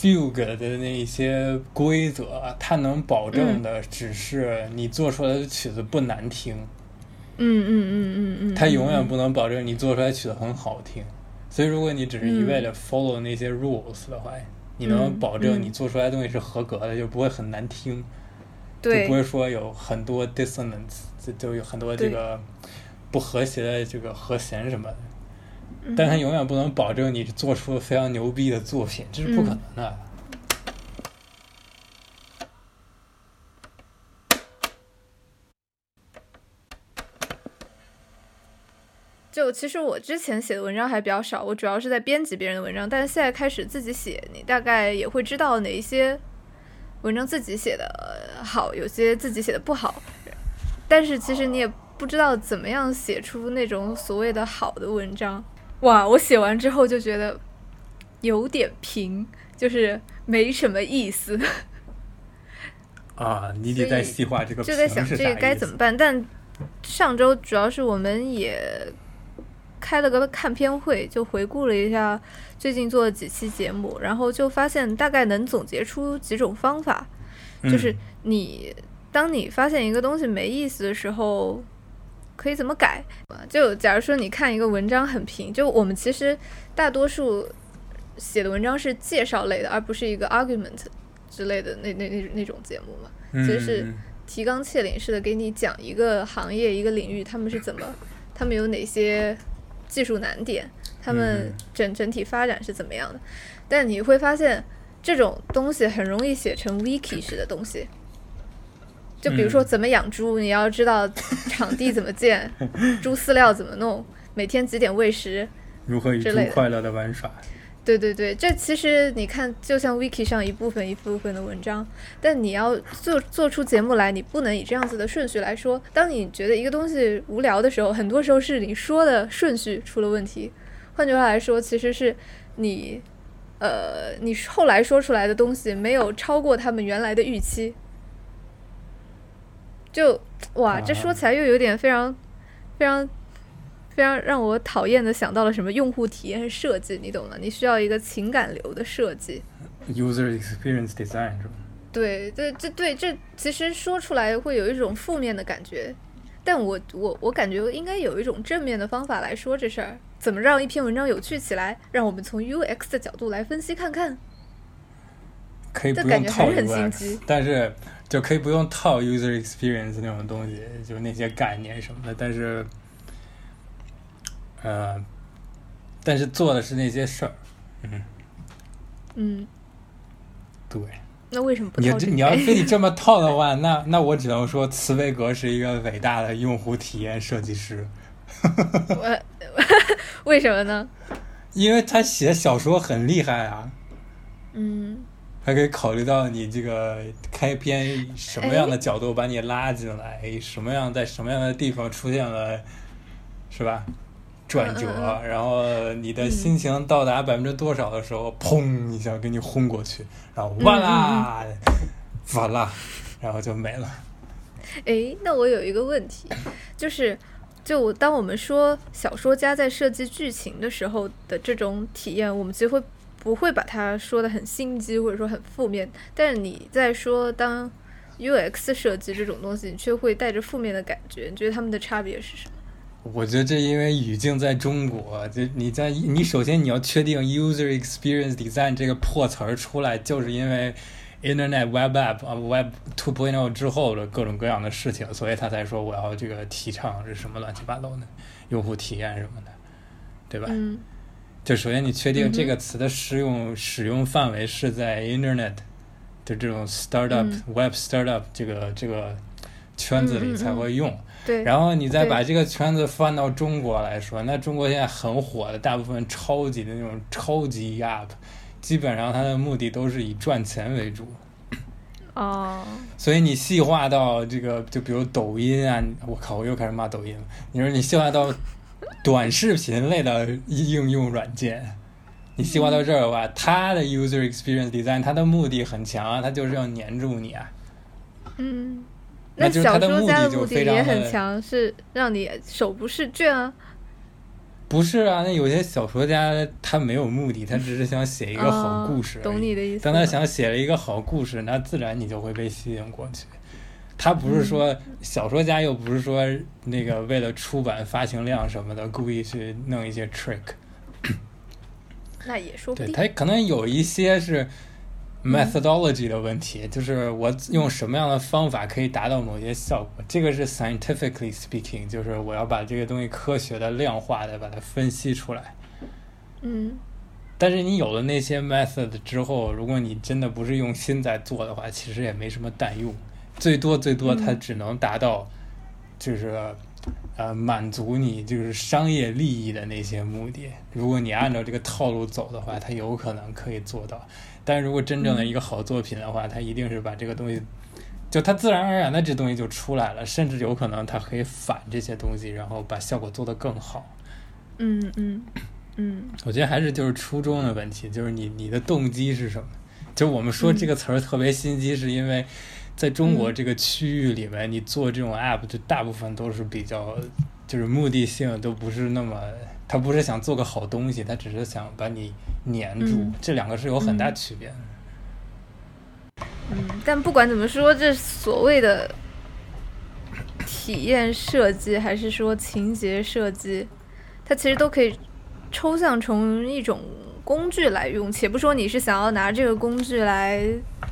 fugue 的那些规则，它能保证的只是你做出来的曲子不难听。嗯嗯嗯嗯嗯。它永远不能保证你做出来曲子很好听。所以，如果你只是一味的 follow 那些 rules 的话，你能保证你做出来的东西是合格的，就不会很难听。对。就不会说有很多 dissonance，就就有很多这个不和谐的这个和弦什么的。但他永远不能保证你做出非常牛逼的作品，这是不可能的。嗯。就其实我之前写的文章还比较少，我主要是在编辑别人的文章，但是现在开始自己写，你大概也会知道哪一些文章自己写的好，有些自己写的不好。但是其实你也不知道怎么样写出那种所谓的好的文章。哇！我写完之后就觉得有点平，就是没什么意思。啊，你得再细化这个。就在想这个该怎么办？但上周主要是我们也开了个看片会，就回顾了一下最近做的几期节目，然后就发现大概能总结出几种方法，就是你当你发现一个东西没意思的时候。可以怎么改？就假如说你看一个文章很平，就我们其实大多数写的文章是介绍类的，而不是一个 argument 之类的那那那那种节目嘛。其实是提纲挈领式的给你讲一个行业一个领域他们是怎么，他们有哪些技术难点，他们整整体发展是怎么样的。但你会发现这种东西很容易写成 wiki 式的东西。就比如说怎么养猪，嗯，你要知道场地怎么建，猪饲料怎么弄，每天几点喂食，如何与猪快乐的玩耍。对对对，这其实你看，就像 wiki 上一部分一部分的文章，但你要做做出节目来，你不能以这样子的顺序来说。当你觉得一个东西无聊的时候，很多时候是你说的顺序出了问题。换句话来说，其实是你，呃，你后来说出来的东西没有超过他们原来的预期。就哇，这说起来又有点非常、非常、非常让我讨厌的，想到了什么用户体验设计，你懂吗？你需要一个情感流的设计，user experience design 是吧？对，这这对这其实说出来会有一种负面的感觉，但我我我感觉应该有一种正面的方法来说这事儿，怎么让一篇文章有趣起来？让我们从 UX 的角度来分析看看。可以不用套 UX，但是。就可以不用套 user experience 那种东西，就那些概念什么的，但是，呃，但是做的是那些事儿，嗯，嗯，对。那为什么不套？你你要非得这么套的话，那那我只能说茨威格是一个伟大的用户体验设计师。我 为什么呢？因为他写小说很厉害啊。嗯。还可以考虑到你这个开篇什么样的角度把你拉进来，什么样在什么样的地方出现了，是吧？转折，然后你的心情到达百分之多少的时候，砰一下给你轰过去，然后哇啦，完了，然后就没了。哎，那我有一个问题，就是，就当我们说小说家在设计剧情的时候的这种体验，我们其实会。不会把它说的很心机，或者说很负面，但是你在说当 UX 设计这种东西，你却会带着负面的感觉。你觉得他们的差别是什么？我觉得这因为语境在中国，就你在你首先你要确定 user experience design 这个破词儿出来，就是因为 Internet Web App 啊 Web 2.0之后的各种各样的事情，所以他才说我要这个提倡是什么乱七八糟的用户体验什么的，对吧？嗯。就首先你确定这个词的使用、嗯、使用范围是在 Internet 的这种 startup、嗯、Web startup 这个这个圈子里才会用。然后你再把这个圈子翻到中国来说，那中国现在很火的大部分超级的那种超级 App，基本上它的目的都是以赚钱为主。哦。所以你细化到这个，就比如抖音啊，我靠，我又开始骂抖音了。你说你细化到。短视频类的应用软件，你细化到这儿的话，嗯，它的 user experience design 它的目的很强啊，它就是要黏住你啊。嗯，那小说家的目的也很强，是让你手不释卷啊。不是啊，那有些小说家他没有目的，他只是想写一个好故事。哦，懂你的意思。当他想写了一个好故事，那自然你就会被吸引过去。他不是说、嗯、小说家，又不是说那个为了出版发行量什么的，故意去弄一些 trick。那也说不定。对，他可能有一些是。methodology 的问题，嗯，就是我用什么样的方法可以达到某些效果，这个是 scientifically speaking，就是我要把这个东西科学的、量化的把它分析出来。嗯。但是你有了那些 method 之后，如果你真的不是用心在做的话，其实也没什么蛋用，最多最多它只能达到，就是，呃，满足你就是商业利益的那些目的。如果你按照这个套路走的话，它有可能可以做到。但如果真正的一个好作品的话，它一定是把这个东西，就它自然而然的这东西就出来了，甚至有可能它可以反这些东西，然后把效果做得更好。嗯嗯嗯。我觉得还是就是初衷的问题，就是你你的动机是什么？就我们说这个词儿特别心机，是因为在中国这个区域里面，你做这种 app 就大部分都是比较，就是目的性都不是那么。他不是想做个好东西，他只是想把你粘住，嗯、这两个是有很大区别的。嗯，但不管怎么说，这所谓的体验设计还是说情节设计，它其实都可以抽象成一种工具来用。且不说你是想要拿这个工具来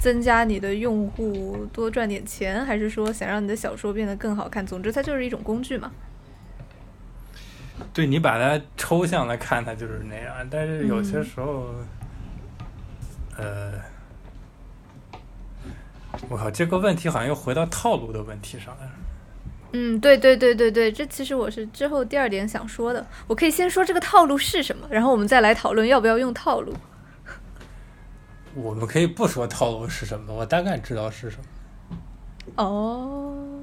增加你的用户多赚点钱，还是说想让你的小说变得更好看，总之它就是一种工具嘛。对，你把它抽象的看，它就是那样。但是有些时候，嗯、呃，我靠，这个问题好像又回到套路的问题上了。嗯，对对对对对，这其实我是之后第二点想说的。我可以先说这个套路是什么，然后我们再来讨论要不要用套路。我们可以不说套路是什么，我大概知道是什么。哦，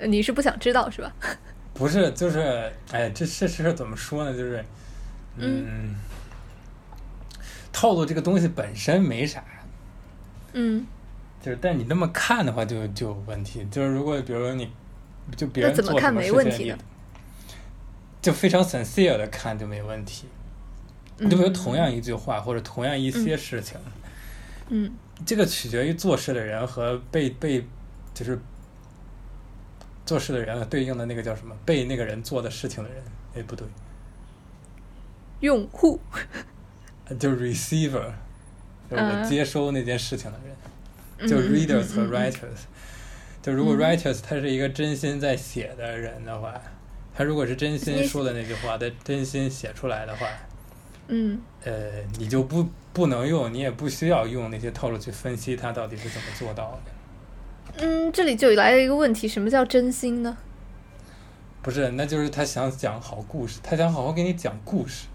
你是不想知道是吧？不是，就是，哎，这这事怎么说呢？就是，嗯，嗯，套路这个东西本身没啥，嗯，就是，但你那么看的话就，就就有问题。就是如果比如说你，就别人做什么事情，没问题就非常 sincere 的看就没问题。你就比如同样一句话，或者同样一些事情，嗯，这个取决于做事的人和被被，就是。做事的人对应的那个叫什么？被那个人做的事情的人，哎，不对，用户，就是 receiver，就是我接收那件事情的人，uh, 就 readers 和 writers。就如果 writers 他是一个真心在写的人的话，他如果是真心说的那句话，他真心写出来的话，嗯，呃，你就不不能用，你也不需要用那些套路去分析他到底是怎么做到的。嗯，这里就来了一个问题，什么叫真心呢？不是，那就是他想讲好故事，他想好好给你讲故事。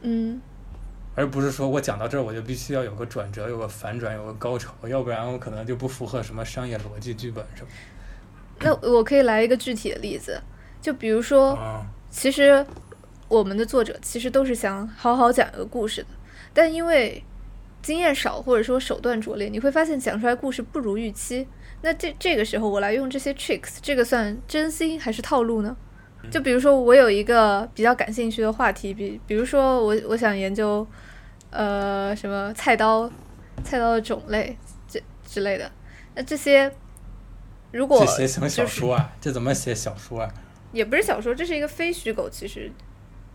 嗯，而不是说我讲到这儿，我就必须要有个转折，有个反转，有个高潮，要不然我可能就不符合什么商业逻辑、剧本什么。那我可以来一个具体的例子，就比如说，嗯，其实我们的作者其实都是想好好讲一个故事的，但因为经验少或者说手段拙劣，你会发现讲出来故事不如预期。那这这个时候我来用这些 tricks，这个算真心还是套路呢？就比如说我有一个比较感兴趣的话题，比比如说我我想研究，呃，什么菜刀，菜刀的种类这之类的。那这些如果这写什么小说啊？这怎么写小说啊？也不是小说，这是一个非虚构，其实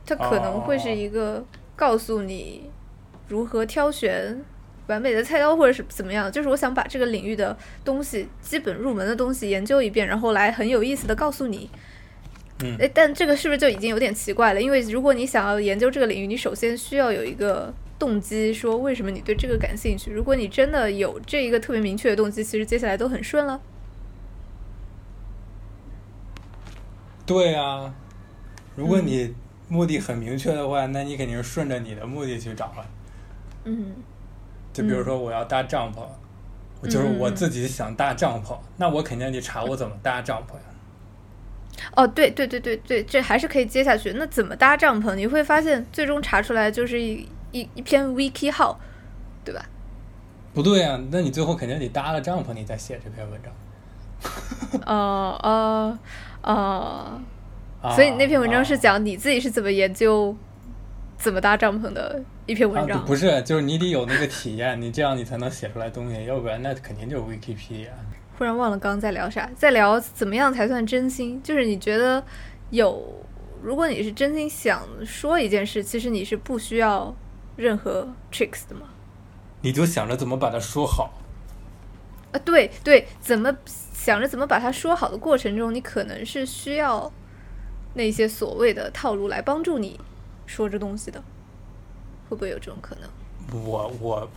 它可能会是一个告诉你如何挑选。完美的菜刀或者是怎么样？就是我想把这个领域的东西，基本入门的东西研究一遍，然后来很有意思的告诉你。嗯。但这个是不是就已经有点奇怪了？因为如果你想要研究这个领域，你首先需要有一个动机，说为什么你对这个感兴趣。如果你真的有这一个特别明确的动机，其实接下来都很顺了。对啊，如果你目的很明确的话，嗯，那你肯定是顺着你的目的去找了。嗯。就比如说我要搭帐篷，嗯、就是我自己想搭帐篷，嗯，那我肯定得查我怎么搭帐篷呀。哦，对对对对对，这还是可以接下去。那怎么搭帐篷？你会发现最终查出来就是一一一篇 wiki 号，对吧？不对啊，那你最后肯定得搭了帐篷，你再写这篇文章。哦哦哦，啊、所以那篇文章是讲你自己是怎么研究、怎么搭帐篷的一篇文章。啊、不是，就是你得有那个体验，你这样你才能写出来东西，要不然那肯定就是 Wikipedia。忽然忘了刚刚在聊啥，在聊怎么样才算真心？就是你觉得有，如果你是真心想说一件事，其实你是不需要任何 tricks 的吗？你就想着怎么把它说好。啊，对对，怎么想着怎么把它说好的过程中，你可能是需要那些所谓的套路来帮助你说这东西的，会不会有这种可能？我我。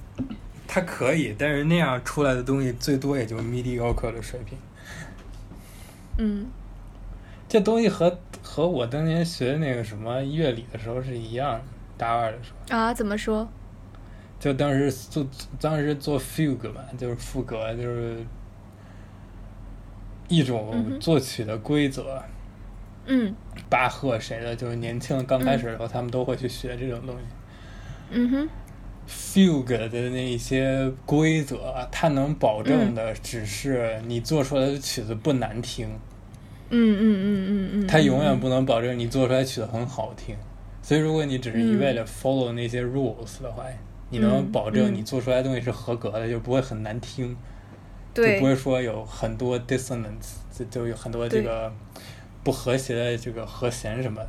他可以，但是那样出来的东西最多也就 mediocre 的水平。嗯，这东西和和我当年学那个什么乐理的时候是一样的，大二的时候。啊？怎么说？就当时做当时做 fugue 嘛，就是副歌，就是一种作曲的规则。嗯。巴赫谁的，就是年轻刚开始的时候，他们都会去学这种东西。嗯哼。Fugue 的那一些规则，它能保证的只是你做出来的曲子不难听。嗯嗯嗯嗯嗯。它永远不能保证你做出来曲子很好听。所以，如果你只是一味的 follow 那些 rules 的话，你能保证你做出来的东西是合格的，就不会很难听。对。就不会说有很多 dissonance，就就有很多这个不和谐的这个和弦什么的。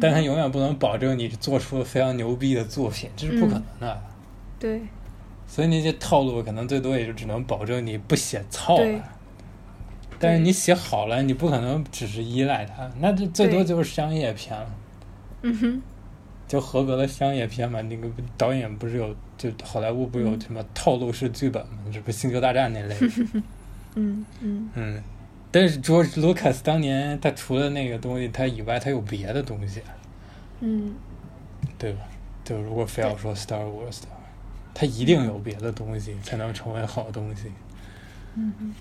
但他永远不能保证你做出非常牛逼的作品，这是不可能的。嗯、对。所以那些套路可能最多也就只能保证你不写糙了。但是你写好了，你不可能只是依赖它，那这最多就是商业片了。嗯哼。就合格的商业片嘛，那个导演不是有，就好莱坞不有什么套路式剧本嘛？这不《星球大战》那类。嗯 嗯。嗯。但是 George Lucas 当年他除了那个东西他以外，他有别的东西，嗯，对吧？就如果非要说 Star Wars 的话，他一定有别的东西才能成为好东西。嗯嗯。